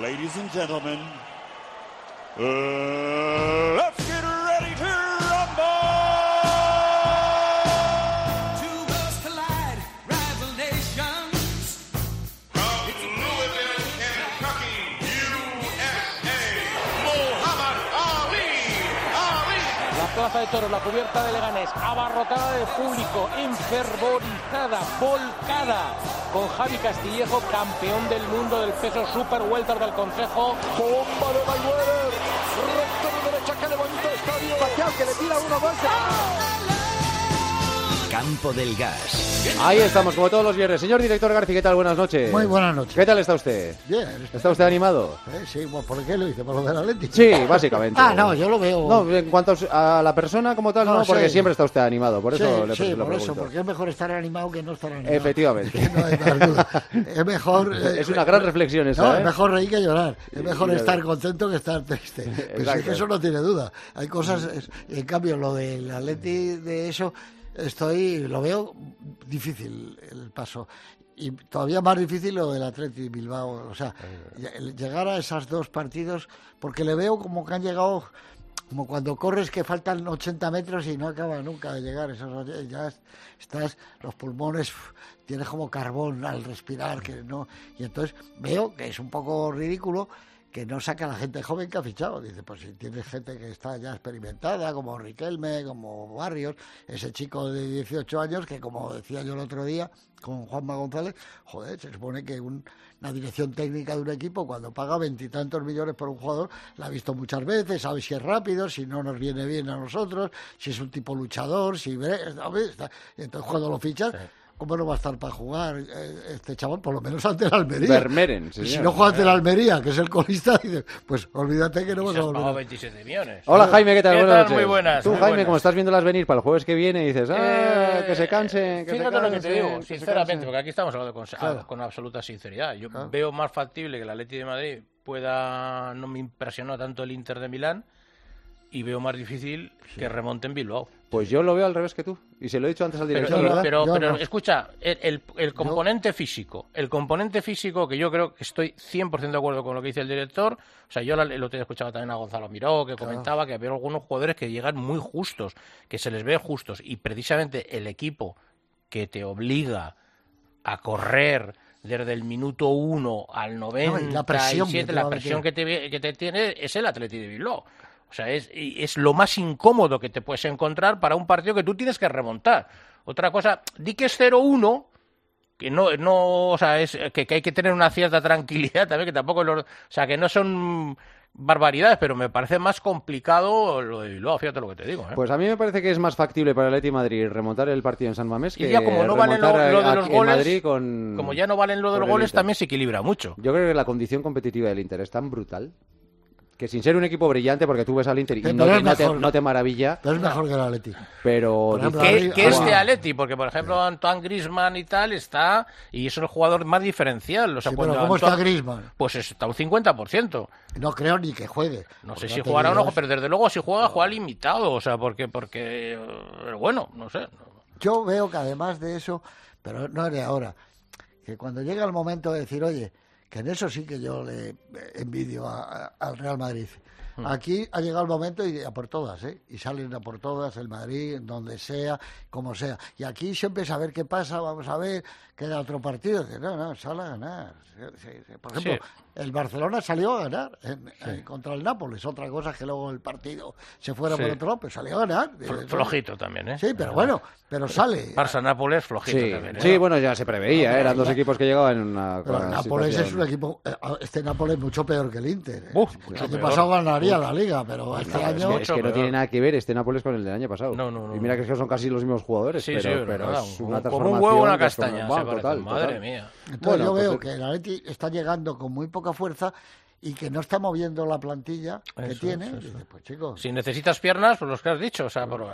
Ladies and gentlemen, uh, plaza de toros, la cubierta de Leganés, abarrotada de público, enfervorizada, volcada, con Javi Castillejo, campeón del mundo del peso super welter del Consejo. Bomba de Mayweather. Recto de derecha, que levanta estadio. Pacquiao que le tira uno más. Campo del Gas. Ahí estamos, como todos los viernes. Señor director García, ¿qué tal? Buenas noches. Muy buenas noches. ¿Qué tal está usted? Bien. ¿Está usted animado? Eh, sí, bueno, ¿por qué lo hice? ¿Por lo del Atlético? Sí, básicamente. Ah, no, yo lo veo... No, en cuanto a la persona como tal, no, No, porque sí. siempre está usted animado, por eso sí, le, por eso, porque es mejor estar animado que no estar animado. Efectivamente. No hay más duda. Es mejor... eh, Es una gran reflexión esa, No, ¿eh? es mejor reír que llorar. Es mejor estar contento que estar triste. Pues es que eso no tiene duda. Hay cosas... es- en cambio, lo del Atleti de eso, estoy... Lo veo difícil el paso. Y todavía más difícil lo del Atleti Bilbao. O sea, el llegar a esos dos partidos, porque le veo como que han llegado... Como cuando corres que faltan 80 metros y no acaba nunca de llegar. Esos, ya es- estás, los pulmones, tienes como carbón al respirar. que no Y entonces veo que es un poco ridículo que no saca a la gente joven que ha fichado. Dice, pues si tienes gente que está ya experimentada, como Riquelme, como Barrios, ese chico de 18 años que, como decía yo el otro día con Juanma González, joder, se supone que un- una dirección técnica de un equipo, cuando paga veintitantos millones por un jugador, la ha visto muchas veces, sabe si es rápido, si no nos viene bien a nosotros, si es un tipo luchador, si... Entonces, cuando lo fichas... ¿Cómo no va a estar para jugar eh, este chaval? Por lo menos ante el Almería. Vermeeren, si no juega ante el Almería, que es el colista, dice, pues olvídate que no vas a volver. 27 millones. Hola Jaime, ¿qué tal? ¿Qué buenas tal? noches. Muy buenas, Tú, muy Jaime, buenas. como estás viéndolas venir para el jueves que viene, dices, ah, Eh, que se cansen, que se Fíjate lo que te cansen, digo, que sinceramente, cansen. porque aquí estamos hablando con, Claro. con absoluta sinceridad. Yo Claro. veo más factible que el Atleti de Madrid pueda, no me impresionó tanto el Inter de Milán, y veo más difícil que remonte en Bilbao. Pues yo lo veo al revés que tú. Y se lo he dicho antes al director, pero, Yo pero no. escucha, el, el- el componente físico, el componente físico que yo creo que estoy 100% de acuerdo con lo que dice el director, o sea, yo otro día escuchaba también a Gonzalo Miró que comentaba que había algunos jugadores que llegan muy justos, que se les ve justos, y precisamente el equipo que te obliga a correr desde el minuto 1 al No, y la presión que 97, te la presión que meter. te, que te tiene es el Atleti de Bilbao. O sea, es, y es lo más incómodo que te puedes encontrar para un partido que tú tienes que remontar. Otra cosa, di que es 0-1, que no, no, o sea, es que, que hay que tener una cierta tranquilidad también, que tampoco, los- o sea, que no son barbaridades, pero me parece más complicado lo de Bilbao, fíjate lo que te digo. ¿eh? Pues a mí me parece que es más factible para el Atleti Madrid remontar el partido en San Mamés Y que ya como no valen lo- lo de los goles, con... Como ya no valen lo de los goles, también se equilibra mucho. Yo creo que la condición competitiva del Inter es tan brutal que sin ser un equipo brillante, porque tú ves al Inter y no, te, no te- no te maravilla, Pero es mejor que el Atleti. pero... Ejemplo, que es de Atleti, porque por ejemplo Antoine Grisman y tal está, y es el jugador más diferencial. O sea, Sí, cuando pero ¿cómo está Griezmann? Pues está un 50%. No creo ni que juegue. No sé si jugará o no, pero desde luego si juega, juega limitado. O sea, porque, porque, bueno, no sé. Yo veo que además de eso, pero no es de ahora, que cuando llega el momento de decir, oye, que en eso sí que yo le envidio al Real Madrid. Hmm. Aquí ha llegado el momento y a por todas, ¿eh? Y salen a por todas, el Madrid, donde sea, como sea. Y aquí siempre es a ver qué pasa, vamos a ver, queda otro partido. No, no, sale a ganar. Sí, sí. Por ejemplo, Sí. el Barcelona salió a ganar en- en- contra el Nápoles. Otra cosa es que luego el partido se fuera Sí. por otro lado, pero salió a ganar. Fl- Flojito también, ¿eh? Sí, pero bueno, pero sale. Barça-Nápoles, flojito Sí, también. ¿eh? sí, bueno, ya se preveía, ¿eh? eran dos equipos que llegaban en una... Pero Nápoles es situación- un equipo. eh, Este Nápoles es mucho peor que el Inter. ¿eh? Uf, el año peor. pasado ganaría la liga, pero este No, es año. que, es que no tiene nada que ver este Nápoles con el del año pasado. No, no, no, y mira que es son casi los mismos jugadores, Sí, pero, sí, es pero verdad, es una como un transformación huevo una es castaña, total, Madre total. mía. Entonces Bueno, yo pues veo el- que el Atleti está llegando con muy poca fuerza y que no está moviendo la plantilla que Eso, tiene. eso, Dice, eso. pues chicos. Si necesitas piernas, pues los que has dicho. O sea, pero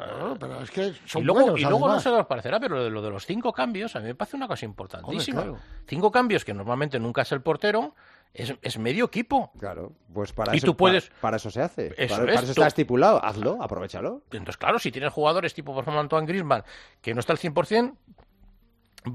es que son y luego, buenos, y luego no además. sé qué os parecerá, pero lo de, lo de los cinco cambios a mí me parece una cosa importantísima. Hombre, claro. Cinco cambios que normalmente nunca es el portero, es, es medio equipo. Claro, pues para Y eso, tú puedes- para, para eso se hace. Eso para, es, para eso tú- está estipulado. Hazlo, aprovechalo. Entonces, claro, si tienes jugadores tipo, por ejemplo, Antoine Griezmann, que no está al 100%,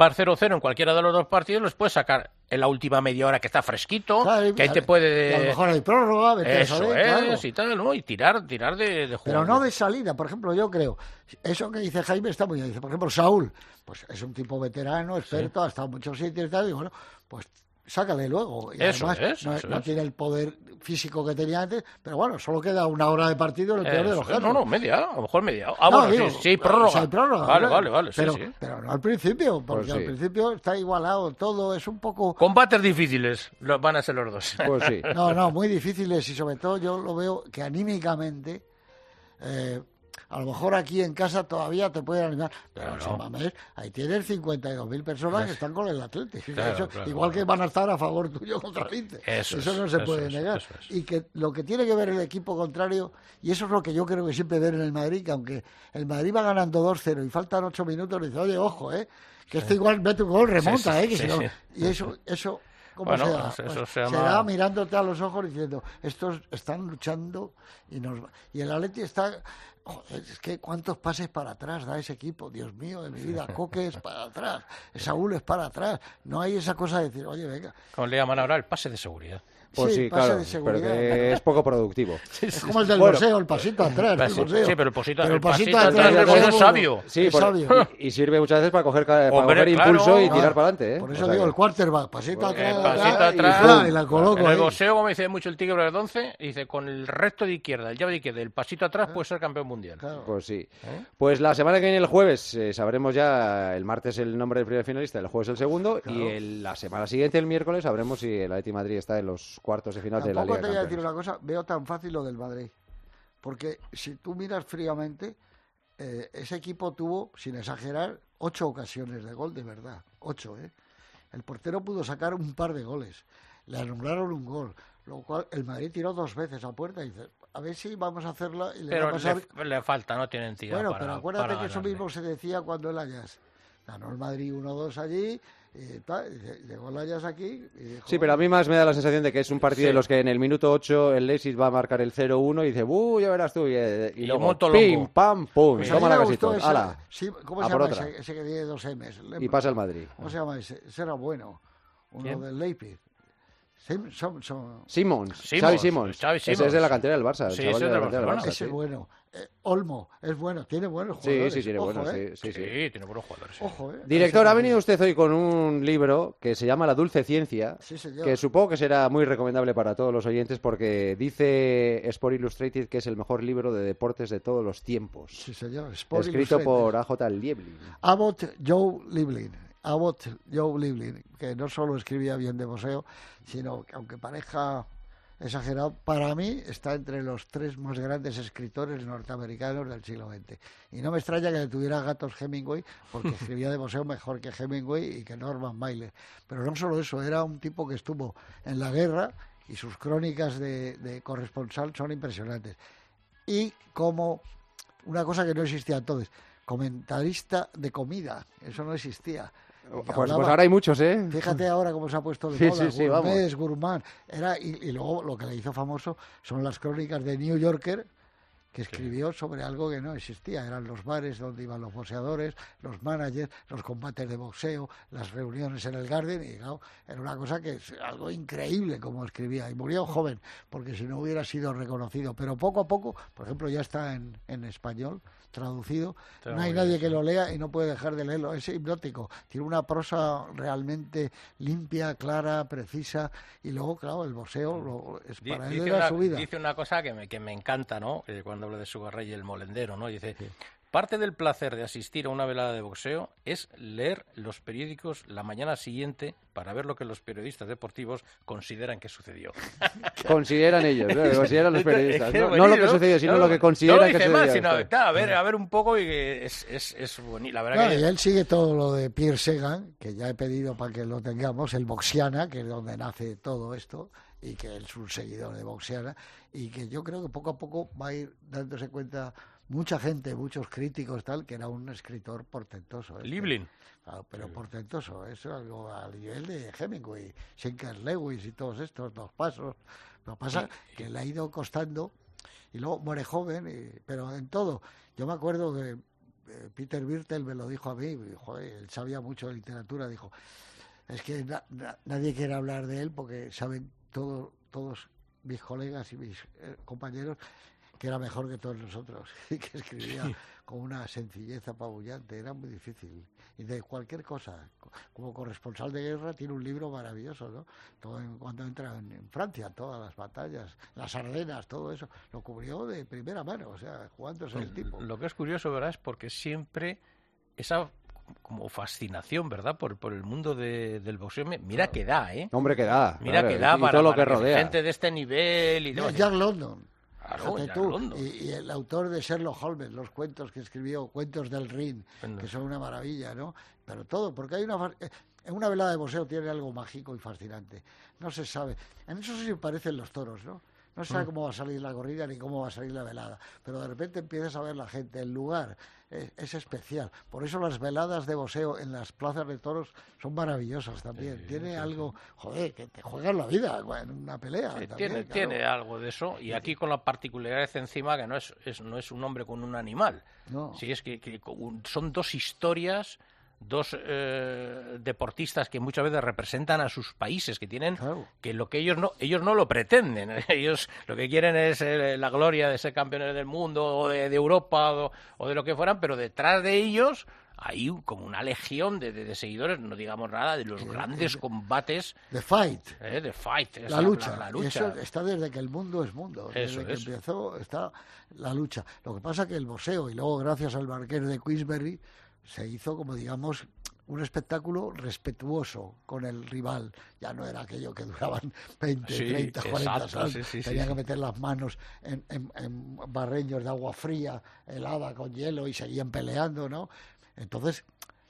va 0-0 en cualquiera de los dos partidos, les puedes sacar en la última media hora que está fresquito, Claro, que ahí te y a lo puede... mejor hay prórroga, vete a Eso saber, es, claro. y tal, ¿no? Y tirar, tirar de, de Pero no de salida, por ejemplo, yo creo, eso que dice Jaime está muy bien. Dice, por ejemplo, Saúl, pues es un tipo veterano, experto, ha estado en muchos sitios y tal, y bueno, pues sácale luego. Y Eso además es, no, eso no es. tiene el poder físico que tenía antes, pero bueno, solo queda una hora de partido en el peor de los casos. no, no, media, a lo mejor media. Ah, No, bueno, digo, sí, sí, prórroga. si hay prórroga, Vale, vale, vale, sí, pero, sí. pero no al principio, porque Pues al sí. principio está igualado todo, es un poco... Combates difíciles van a ser los dos. Pues sí. No, no, muy difíciles y sobre todo yo lo veo que anímicamente, eh, a lo mejor aquí en casa todavía te pueden animar, pero Claro. San Mamés ahí tienes 52.000 personas que están con el Atlético. Claro, Eso- igual que van a estar a favor tuyo contra el Inter. Eso es, no se eso puede es, negar. es. Y que lo que tiene que ver el equipo contrario, y eso es lo que yo creo que siempre ver en el Madrid, que aunque el Madrid va ganando 2-0 y faltan 8 minutos, le dice, oye, ojo, ¿eh? que esto igual mete un gol, remonta, sí, ¿eh? Que sí, si no- sí. Y eso, eso ¿cómo Bueno, se eso Pues se llama- mirándote a los ojos diciendo, estos están luchando y nos y el Atleti está joder, es que cuántos pases para atrás da ese equipo, Dios mío de mi vida, Coque es para atrás, Saúl es para atrás, no hay esa cosa de decir, oye, venga, Como le llaman ahora el pase de seguridad. Pues sí, pase claro. Pero que es poco productivo. es como el del Bueno. boxeo, el pasito atrás, el sí, pero el pasito- Pero el pasito atrás atrás del boxeo boxeo es sabio. Sí, es por- sabio. y, y sirve muchas veces para coger, para Hombre, coger claro. impulso y Ah, tirar para adelante. ¿eh? Por O eso sea digo, el quarterback, pasito atrás, El pasito atrás, atrás. y, y la coloco en el boxeo, como dice mucho el tigre Bradonce, dice con el recto de izquierda, el llave de izquierda, el pasito atrás puede ser campeón mundial. Claro. Pues sí. ¿Eh? Pues la semana que viene, el jueves, eh, sabremos ya el martes el nombre del primer finalista, el jueves el segundo, y el- la semana siguiente, el miércoles, sabremos si el Atleti Madrid está en los cuartos de final de la Tampoco Liga te voy a decir una cosa, veo tan fácil lo del Madrid. Porque si tú miras fríamente, eh, ese equipo tuvo, sin exagerar, ocho ocasiones de gol de verdad. Ocho, ¿eh? El portero pudo sacar un par de goles. Le anularon un gol. Lo cual el Madrid tiró dos veces a puerta y dice, a ver si vamos a hacerla y le va Pero a pasar. le, le falta, no tiene entidad Bueno, para- pero acuérdate para que eso mismo se decía cuando el Ajax ganó el Madrid 1-2 allí. Y tal, llegó el Ajax aquí y dijo, Sí, pero a mí más me da la sensación de que es un partido Sí. de los que en el minuto 8 el Leipzig va a marcar el 0-1 y dice, ¡uh, ya verás tú! Y, eh, y Y luego, monto ¡pim, pam, pum! Pues toma la gustó esa- sí, ¿Cómo A se por llama otra. ese, ese que tiene dos M's? Y pasa el Madrid. ¿Cómo se llama ese? Ese era bueno. Uno ¿Quién? del Leipzig. Sim- som- som- Simons, Simons, Xavi Simons. Xavi Ese es Simons. de la cantera del Barça. el Sí, chaval ese de es la cantera del Barcelona. Barça, ese sí. bueno. Eh, Olmo, es bueno, tiene buenos jugadores. sí, tiene Ojo, buenos, eh. sí, sí, Sí, sí. tiene buenos jugadores. sí. Ojo, eh. Director, ha venido usted hoy con un libro que se llama La Dulce Ciencia, Sí, señor. que supongo que será muy recomendable para todos los oyentes porque dice Sport Illustrated que es el mejor libro de deportes de todos los tiempos. Sí, señor. Sport Escrito Illustrated. por AJ Lieblin. Abbott Joe Livlin. Abbott Joe Livlin, que no solo escribía bien de boxeo, sino que aunque parezca exagerado, para mí está entre los tres más grandes escritores norteamericanos del siglo XX. Y no me extraña que le tuviera gatos Hemingway, porque escribía de boxeo mejor que Hemingway y que Norman Mailer. Pero no solo eso, era un tipo que estuvo en la guerra y sus crónicas de, de corresponsal son impresionantes. Y como una cosa que no existía entonces, comentarista de comida, eso no existía. Pues, pues ahora hay muchos, ¿eh? Fíjate ahora cómo se ha puesto de Sí, moda, sí, sí, vamos. gourmet, gourmand. Era, y, y luego lo que le hizo famoso son las crónicas de New Yorker que escribió sobre algo que no existía. Eran los bares donde iban los boxeadores, los managers, los combates de boxeo, las reuniones en el Garden. Y claro, era una cosa que es algo increíble como escribía. Y murió joven, porque si no hubiera sido reconocido. Pero poco a poco, por ejemplo, ya está en, en español traducido. Está no hay nadie bien, que lo lea y no puede dejar de leerlo. Es hipnótico. Tiene una prosa realmente limpia, clara, precisa. Y luego, claro, el boxeo lo- es para él dice, era una, su vida. dice una cosa que me, que me encanta, ¿no? Eh, cuando habla de su y el molendero, ¿no? Dice, parte del placer de asistir a una velada de boxeo es leer los periódicos la mañana siguiente para ver lo que los periodistas deportivos consideran que sucedió. Consideran ellos, ¿no? Lo consideran los periodistas. No, no lo que sucedió, sino No, lo que no consideran que sucedió. sino, claro, a ver, a ver un poco y que es, es, es bonito. La verdad Claro, que y él sigue todo lo de Pierre Segan, que ya he pedido para que lo tengamos, el Boxiana, que es donde nace todo esto, y que él es un seguidor de Boxiana, y que yo creo que poco a poco va a ir dándose cuenta mucha gente, muchos críticos, tal, que era un escritor portentoso. este. Liblin. Claro, pero portentoso, eso es algo al nivel de Hemingway, Sinclair Lewis y todos estos dos pasos. Lo que pasa que le ha ido costando y luego muere joven, y- pero en todo. Yo me acuerdo que eh, Peter Birtel me lo dijo a mí, joder, él sabía mucho de literatura, dijo, es que na- na- nadie quiere hablar de él porque saben todo, todos mis colegas y mis eh, compañeros que era mejor que todos nosotros y que escribía con una sencillez apabullante, era muy difícil. Y de cualquier cosa, co- como corresponsal de guerra, tiene un libro maravilloso, ¿no? Todo en- cuando entra en, en Francia, todas las batallas, las Ardenas, todo eso, lo cubrió de primera mano, o sea, jugándose el tipo. Lo que es curioso, ¿verdad? Es porque siempre esa como fascinación, ¿verdad? Por, por el mundo de- del boxeo. me- Mira que da, ¿eh? Hombre, que da. Mira claro, que da y para, todo lo para que rodea. gente de este nivel y No, demás. Jack London. Claro, tú. Y, y el autor de Sherlock Holmes, los cuentos que escribió, cuentos del Rin, Bueno. que son una maravilla, ¿no? Pero todo, porque hay una... eh, En una velada de boxeo tiene algo mágico y fascinante. No se sabe. En eso sí parecen los toros, ¿no? No se Mm. sabe cómo va a salir la corrida ni cómo va a salir la velada. Pero de repente empiezas a ver la gente, el lugar eh, es especial. Por eso las veladas de boxeo en las plazas de toros son maravillosas también. tiene algo, joder, que te juegas la vida en una pelea. También, tiene, claro. tiene algo de eso y aquí con la particularidad encima que no es, es- no es un hombre con un animal. No. Sí, es que, son dos historias, dos eh, deportistas que muchas veces representan a sus países, que tienen Claro. que lo que ellos no ellos no lo pretenden. Ellos lo que quieren es eh, la gloria de ser campeones del mundo o de, de Europa o, o de lo que fueran, pero detrás de ellos hay como una legión de, de- de seguidores, no digamos nada, de los grandes combates The Fight. eh, de fight, la lucha. la lucha. Eso está desde que el mundo es mundo. Eso desde que es. empezó está la lucha. Lo que pasa que el boxeo, y luego gracias al marqués de Queensberry, se hizo como digamos un espectáculo respetuoso con el rival. Ya no era aquello que duraban 20, Sí, 30, 40 exacto, asaltos. sí, sí, sí, Tenía que meter las manos en, en- en barreños de agua fría, helada, con hielo, y seguían peleando, ¿no? Entonces,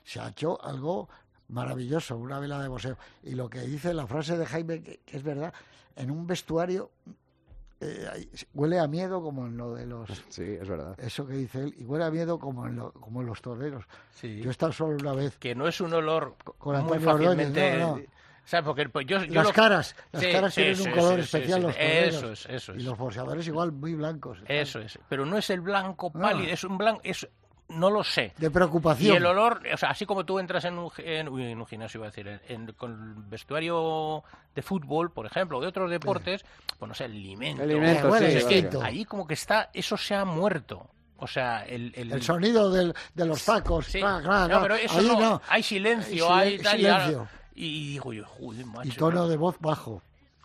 se ha hecho algo maravilloso, una vela de boxeo. Y lo que dice la frase de Jaime, que, que es verdad, en un vestuario eh, huele a miedo como en lo de los... Sí, es verdad. Eso que dice él, y huele a miedo como en, lo- como en los toreros. Sí. Yo he estado solo una vez. que no es un olor con muy fácilmente no, no. ¿sabes? Porque pues, yo, yo Las lo- caras, las Sí, caras tienen un color especial, sí, los toreros. Eso es, eso Y es. los boxeadores igual muy blancos. Eso es, pero no es el blanco Ah. pálido, es un blanco, es, no lo sé. De Y preocupación. el olor, o sea, así como tú entras en un, en, uy, en un gimnasio, iba a decir, en, con el vestuario de fútbol, por ejemplo, o de otros deportes, pues no sé, el alimento. El alimento, bueno, sí. es que como que está, eso se ha muerto. O sea, el, el, El sonido del- de los tacos. Sí. cra, cra, No, cra. pero eso Ahí no, no. hay silencio, Hay hay silen- tal, y ahora- silencio. y digo yo, joder, macho. Y tono de voz bajo.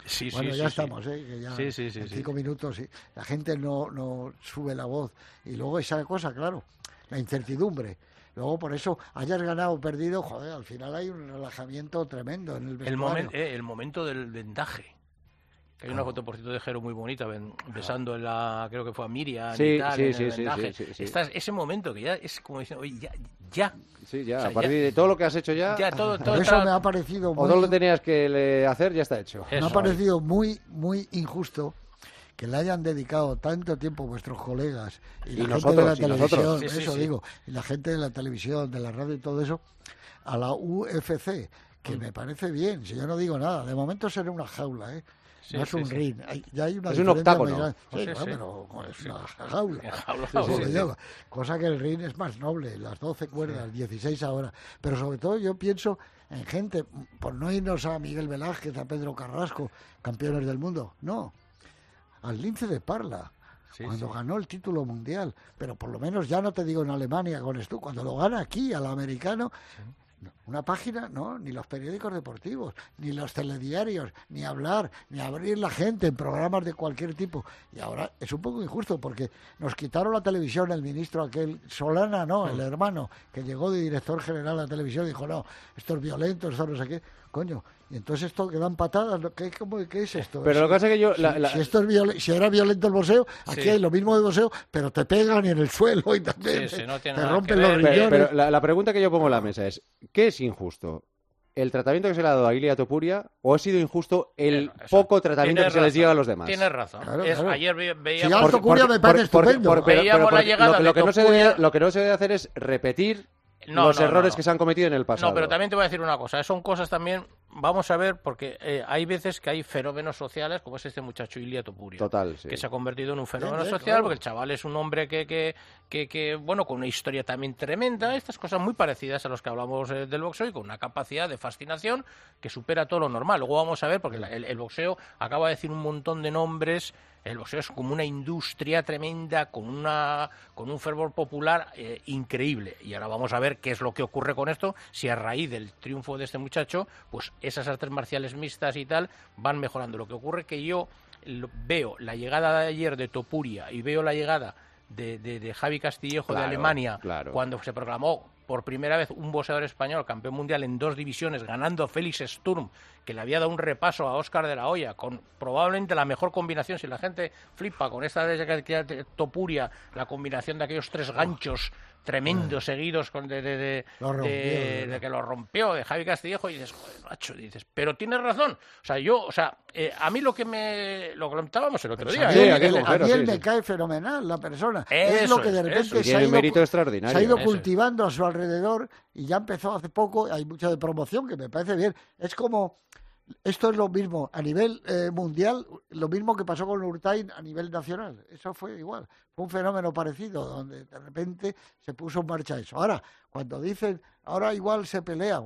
Sí, sí, Bueno, sí, ya sí. estamos, ¿eh? Que ya Sí, sí, sí, en sí. cinco minutos sí. la gente no, no sube la voz. Y luego esa cosa, claro, la incertidumbre. Luego, por eso, hayas ganado o perdido, joder, al final hay un relajamiento tremendo en el El, vestuario. momen- eh, el momento del vendaje. Que hay una foto, por cierto, de Jero muy bonita, ven- besando en la, creo que fue a Miriam Sí, y tal, sí, en sí, el vendaje. sí, sí, sí. Estás- ese momento que ya es como diciendo, oye, ya, ya, Sí, ya, O sea, a partir ya- de todo lo que has hecho ya, ya todo, todo Por eso está- me ha parecido o muy, todo lo que tenías que hacer, ya está hecho. Eso. me ha parecido muy, muy injusto que le hayan dedicado tanto tiempo vuestros colegas y, Y la gente de la nosotros. televisión, Sí, sí, eso sí. digo, y la gente de la televisión, de la radio y todo eso, a la UFC, que Mm. me parece bien, si yo no digo nada, de momento será una jaula, ¿eh? Sí, no es sí, un sí. ring, hay- ya hay una Es un octágono. Sí, bueno, pero es una jaula. Llama. Cosa que el ring es más noble, las 12 cuerdas, 16 ahora. Pero sobre todo yo pienso en gente, por no irnos a Miguel Velázquez, a Pedro Carrasco, campeones del mundo, no, al lince de Parla. Sí, cuando sí. ganó el título mundial, pero por lo menos ya no te digo en Alemania con esto, cuando lo gana aquí al americano, no, una página, no, ni los periódicos deportivos, ni los telediarios, ni hablar, ni abrir la gente en programas de cualquier tipo. Y ahora es un poco injusto porque nos quitaron la televisión el ministro aquel, Solana, no, el hermano, que llegó de director general a la televisión y dijo, no, esto es violento, esto no sé qué, coño. Y entonces esto que dan patadas. ¿qué, cómo- qué es esto? Pero lo que pasa es que yo... Si, la- la- si esto es si era violento el boxeo, aquí Sí. hay lo mismo de boxeo, pero te pegan y en el suelo y también Sí, sí, no tiene te rompen los. Pero, riñones. pero la, la pregunta que yo pongo en la mesa es, ¿qué es injusto? ¿El tratamiento que se le ha dado a Ilia Topuria o ha sido injusto el Bueno, eso. poco tratamiento que se les lleva a los demás? Tienes razón. Claro, Es- claro. Ayer ve- Si veíamos... Alto Topuria me parece estupendo. pero- Veíamos la porque llegada lo, que- de lo que no se Topuria- debe, lo que no se debe hacer es repetir No, los no, errores no. que se han cometido en el pasado. No, pero también te voy a decir una cosa. Son cosas también vamos a ver, porque eh, hay veces que hay fenómenos sociales, como es este muchacho Ilia Topuria. Total, sí. Que se ha convertido en un fenómeno social, claro. porque el chaval es un hombre que, que, que, que, bueno, con una historia también tremenda, estas cosas muy parecidas a los que hablamos eh, del boxeo y con una capacidad de fascinación que supera todo lo normal. Luego vamos a ver, porque la- el, el boxeo acaba de decir un montón de nombres. El boxeo es como una industria tremenda, con, una, con un fervor popular eh, increíble. Y ahora vamos a ver qué es lo que ocurre con esto, si a raíz del triunfo de este muchacho, pues esas artes marciales mixtas y tal van mejorando. Lo que ocurre que yo veo la llegada de ayer de Topuria y veo la llegada de, de- de Javi Castillejo Claro, de Alemania claro. cuando se proclamó por primera vez un boxeador español campeón mundial en dos divisiones, ganando Félix Sturm, que le había dado un repaso a Óscar de la Hoya, con probablemente la mejor combinación, si la gente flipa con esta de Topuria, la combinación de aquellos tres ganchos tremendos seguidos con de, de, de- Lo rompió, de- que lo rompió de Javi Castillejo y dices, joder, macho, dices, pero tienes razón. O sea, yo, o sea, eh, a mí lo que me lo comentábamos el otro día. A Sí, mí, ¿eh? a mí él sí, me sí. cae fenomenal la persona. Eso es lo que de repente se ha, ido, mérito cu- extraordinario. se ha ido Eso es. cultivando a su alrededor y ya empezó hace poco. Hay mucha de promoción que me parece bien. Es como. Esto es lo mismo a nivel eh, mundial, lo mismo que pasó con Urtain a nivel nacional. Eso fue igual. Fue un fenómeno parecido, donde de repente se puso en marcha eso. Ahora, cuando dicen, ahora igual se pelea,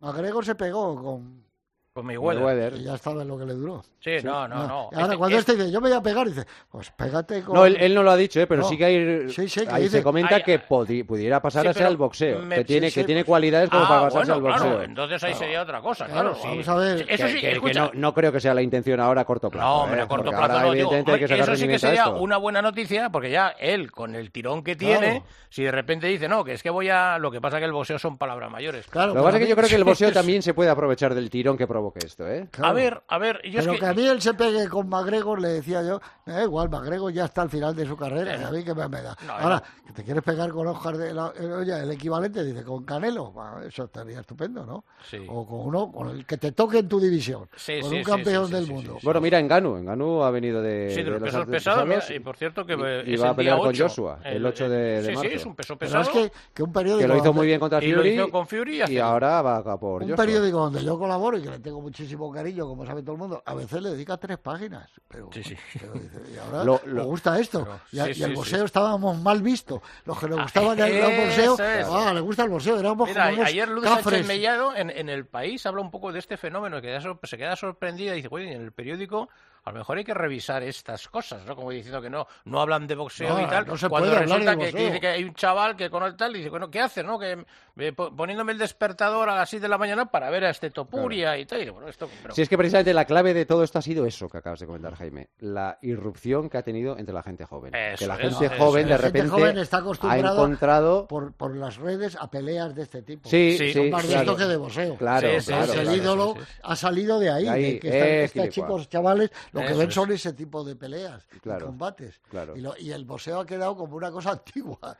McGregor se pegó con. Con Mayweather. Mayweather. y ya estaba en lo que le duró. Sí, no, no, no. Y ahora, Este- cuando este- este dice, yo me voy a pegar, dice, pues pégate con. No, él, él no lo ha dicho, ¿eh? pero No. sí que hay, Sí, sí, que ahí dice- se comenta que podi- pudiera pasar Sí, a ser pero al boxeo, me- que tiene, sí, que tiene pues- cualidades como Ah, para pasarse bueno, al boxeo. claro, entonces ahí sería otra cosa, Claro, claro. sí. vamos a ver. Eso sí, que, que- que escucha, no, no creo que sea la intención ahora a corto plazo. No, hombre, ¿eh? a corto plazo ahora, no. digo, que sacar eso sí que sería una buena noticia, porque ya él, con el tirón que tiene, si de repente dice, no, que es que voy a... Lo que pasa que el boxeo son palabras mayores. Claro, Lo que pasa es que yo creo que el boxeo también se puede aprovechar del tirón que provoque esto, ¿eh? Claro. A ver, a ver, yo Pero es que... a mí él se pegue con McGregor, le decía yo, me da igual, McGregor ya está al final de su carrera, y a mí que me, me da. No, Ahora, que te quieres pegar con Oscar de la eh, Hoya, el equivalente, dice, con Canelo, eso estaría estupendo, ¿no? Sí. O con uno, con el que te toque en tu división, Sí, con sí, un campeón sí, sí, del sí, mundo. sí, sí. Bueno, mira, Enganu. Enganu ha venido de, Sí, de de los pesos pesados, y por cierto que y- eh, y es va a el pelear con 8, Joshua, el 8 de- de Sí, sí, marzo. es un peso Pero pesado. es que, que un periódico... que lo hizo muy bien contra Y Fury hizo con Fury y y ahora va a por Un periódico donde yo colaboro y que le tengo muchísimo cariño, como sabe todo el mundo, a veces le dedica tres páginas. Pero, Sí, sí. pero dice, y ahora Lo- me gusta esto. Pero- y, a- sí, y sí, el boxeo estábamos mal vistos. Los que nos Ah, gustaban el, el boxeo, eso es. ah, le gusta el boxeo. Éramos Mira, como unos ayer Luz. Sánchez Mellado en, en el país habla un poco de este fenómeno, que se queda sorprendida y dice, oye, en el periódico a lo mejor hay que revisar estas cosas, ¿no? Como diciendo que no, no hablan de boxeo No, y tal. no se cuando puede resulta que, dice que hay un chaval que con el tal y dice, bueno, ¿qué hace, no? Que eh, po- poniéndome el despertador a las 6 de la mañana para ver a este Topuria y tal. Y digo, bueno, esto, pero- Si es que precisamente la clave de todo esto ha sido eso que acabas de comentar, Jaime. La irrupción que ha tenido entre la gente joven. Eso que la es, gente eso joven es. de La gente repente joven está ha acostumbrada encontrado... por, por las redes a peleas de este tipo. Sí, Sí. sí, más de claro. esto que de boxeo. Claro, Sí, sí, claro, el claro. ídolo sí, sí, sí. ha salido de ahí, De ahí, de que están- eh, chicos chavales lo que ven son ese tipo de peleas, y Claro, combates. claro. Y, lo- y el boxeo ha quedado como una cosa antigua.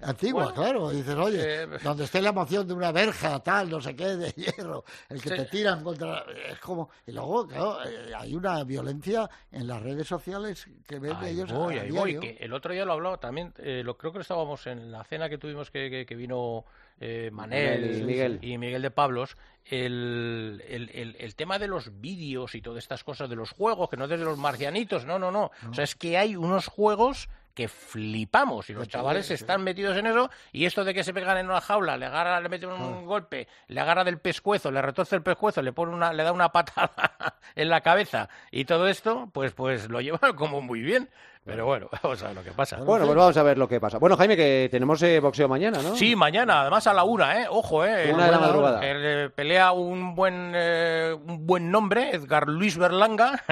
Antigua, Bueno, claro. Dices, oye, eh, donde esté la emoción de una verja, tal, no sé qué, de hierro, el que Sí. te tiran contra. Es como. Y luego, claro, eh, hay una violencia en las redes sociales que ven Ahí ellos. voy, a ahí voy, diario. que el otro día lo hablaba también, eh, lo, creo que estábamos en la cena que tuvimos que, que- que vino eh, Manel y Miguel. y Miguel de Pablos, el, el- el- el tema de los vídeos y todas estas cosas de los juegos, que no desde los marcianitos, no, no, no, o sea, es que hay unos juegos que flipamos y los chavales están metidos en eso y esto de que se pegan en una jaula, le agarra, le mete un golpe, le agarra del pescuezo, le retorce el pescuezo, le pone una, le da una patada en la cabeza y todo esto, pues pues lo llevan como muy bien. Pero bueno, vamos a ver lo que pasa. Bueno, pues vamos a ver lo que pasa. Bueno, Jaime, que tenemos eh, boxeo mañana, ¿no? Sí, mañana, además a la una, ¿eh? Ojo, ¿eh? Una de la madrugada. hora. Eh, pelea un buen eh, un buen nombre, Edgar Luis Berlanga,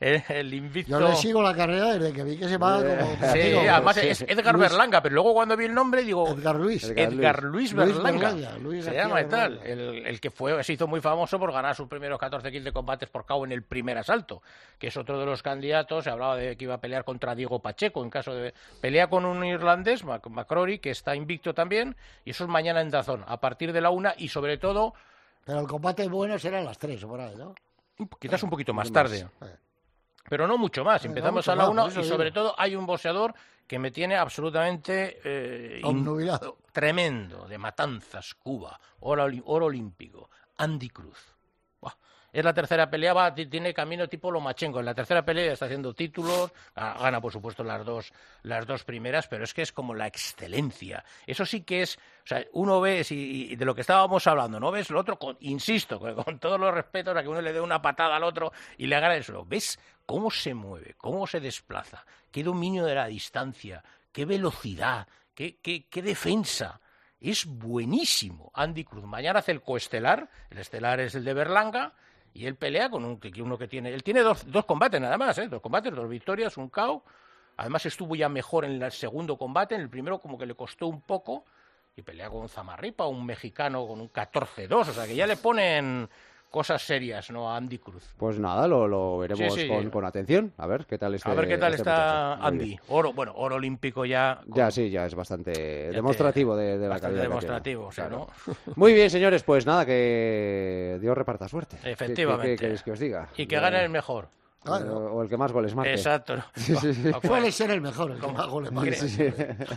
el, el invicto. Yo le sigo la carrera desde que vi que se va como. Sí, digo, además sí. es Edgar Luis- Berlanga, pero luego cuando vi el nombre digo Edgar Luis. Edgar Edgar Luis, Luis Berlanga. Berlanga, Luis se llama y tal. El, el que fue, se hizo muy famoso por ganar sus primeros 14 kills de combates por KO en el primer asalto, que es otro de los candidatos. Se hablaba de que iba a pelear contra Diego Pacheco en caso de. Pelea con un irlandés, Mac- McCrory, que está invicto también, y eso es mañana en Dazón, a partir de la una y sobre todo, Pero el combate bueno será a las 3 o por ahí, ¿no? quizás un poquito más tarde. Eh. Pero no mucho más. Eh, no Empezamos mucho a la una y sobre todo hay un boxeador que me tiene absolutamente eh, Obnubilado. tremendo, de Matanzas, Cuba, oro, oro olímpico, Andy Cruz. buah, es la tercera pelea, tiene camino tipo Lomachenko. En la tercera pelea está haciendo títulos, ga- gana por supuesto las dos, las dos primeras, pero es que es como la excelencia. Eso sí que es, o sea, uno ve, si, y de lo que estábamos hablando, ¿no ves lo otro? Insisto, con, con todos los respetos a que uno le dé una patada al otro y le haga eso. ¿Ves cómo se mueve, cómo se desplaza? ¿Qué dominio de la distancia? ¿Qué velocidad? ¿Qué, qué, qué defensa? Es buenísimo. Andy Cruz. Mañana hace el coestelar. El estelar es el de Berlanga. Y él pelea con un, uno que tiene. Él tiene dos, dos combates nada más, ¿eh? Dos combates, dos victorias, un KO. Además estuvo ya mejor en el segundo combate. En el primero como que le costó un poco. Y pelea con un Zamarripa, un mexicano con un 14-2. O sea que ya le ponen cosas serias, ¿no? A Andy Cruz. Pues nada, lo, lo veremos Sí, sí. Con, con atención. A ver qué tal este A ver qué tal este está muchacho. Andy. Oro, bueno, oro olímpico ya. con- Ya, sí, ya es bastante te- demostrativo de, de la bastante calidad. que demostrativo, tiene. sí, ¿no? Muy bien, señores, pues nada, que Dios reparta suerte. ¿Qué- Efectivamente. ¿Qué, qué queréis que os diga? Y que gane el mejor. Claro. O, o el que más goles marque. Exacto. Sí, sí, sí. Suele ser el mejor, el que más goles Sí, marca. Sí, sí.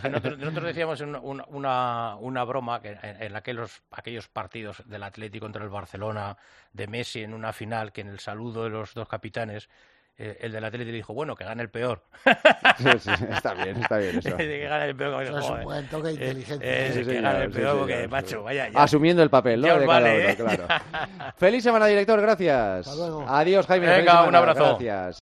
Nosotros, nosotros decíamos en una, una, una broma que en, en aquellos, aquellos partidos del Atlético contra el Barcelona, de Messi en una final, que en el saludo de los dos capitanes, eh, el del Atlético le dijo, bueno, que gane el peor. Sí, sí, está bien, está bien eso. que gane el peor. Eso es un buen toque Eh, inteligente. eh, Sí, que señor, gane el peor, porque, macho, vaya, ya. Asumiendo el papel, ¿no? De cada vale, uno, ¿eh? claro. Feliz semana, director, gracias. Hasta luego. Adiós, Jaime. Venga, un abrazo. Gracias.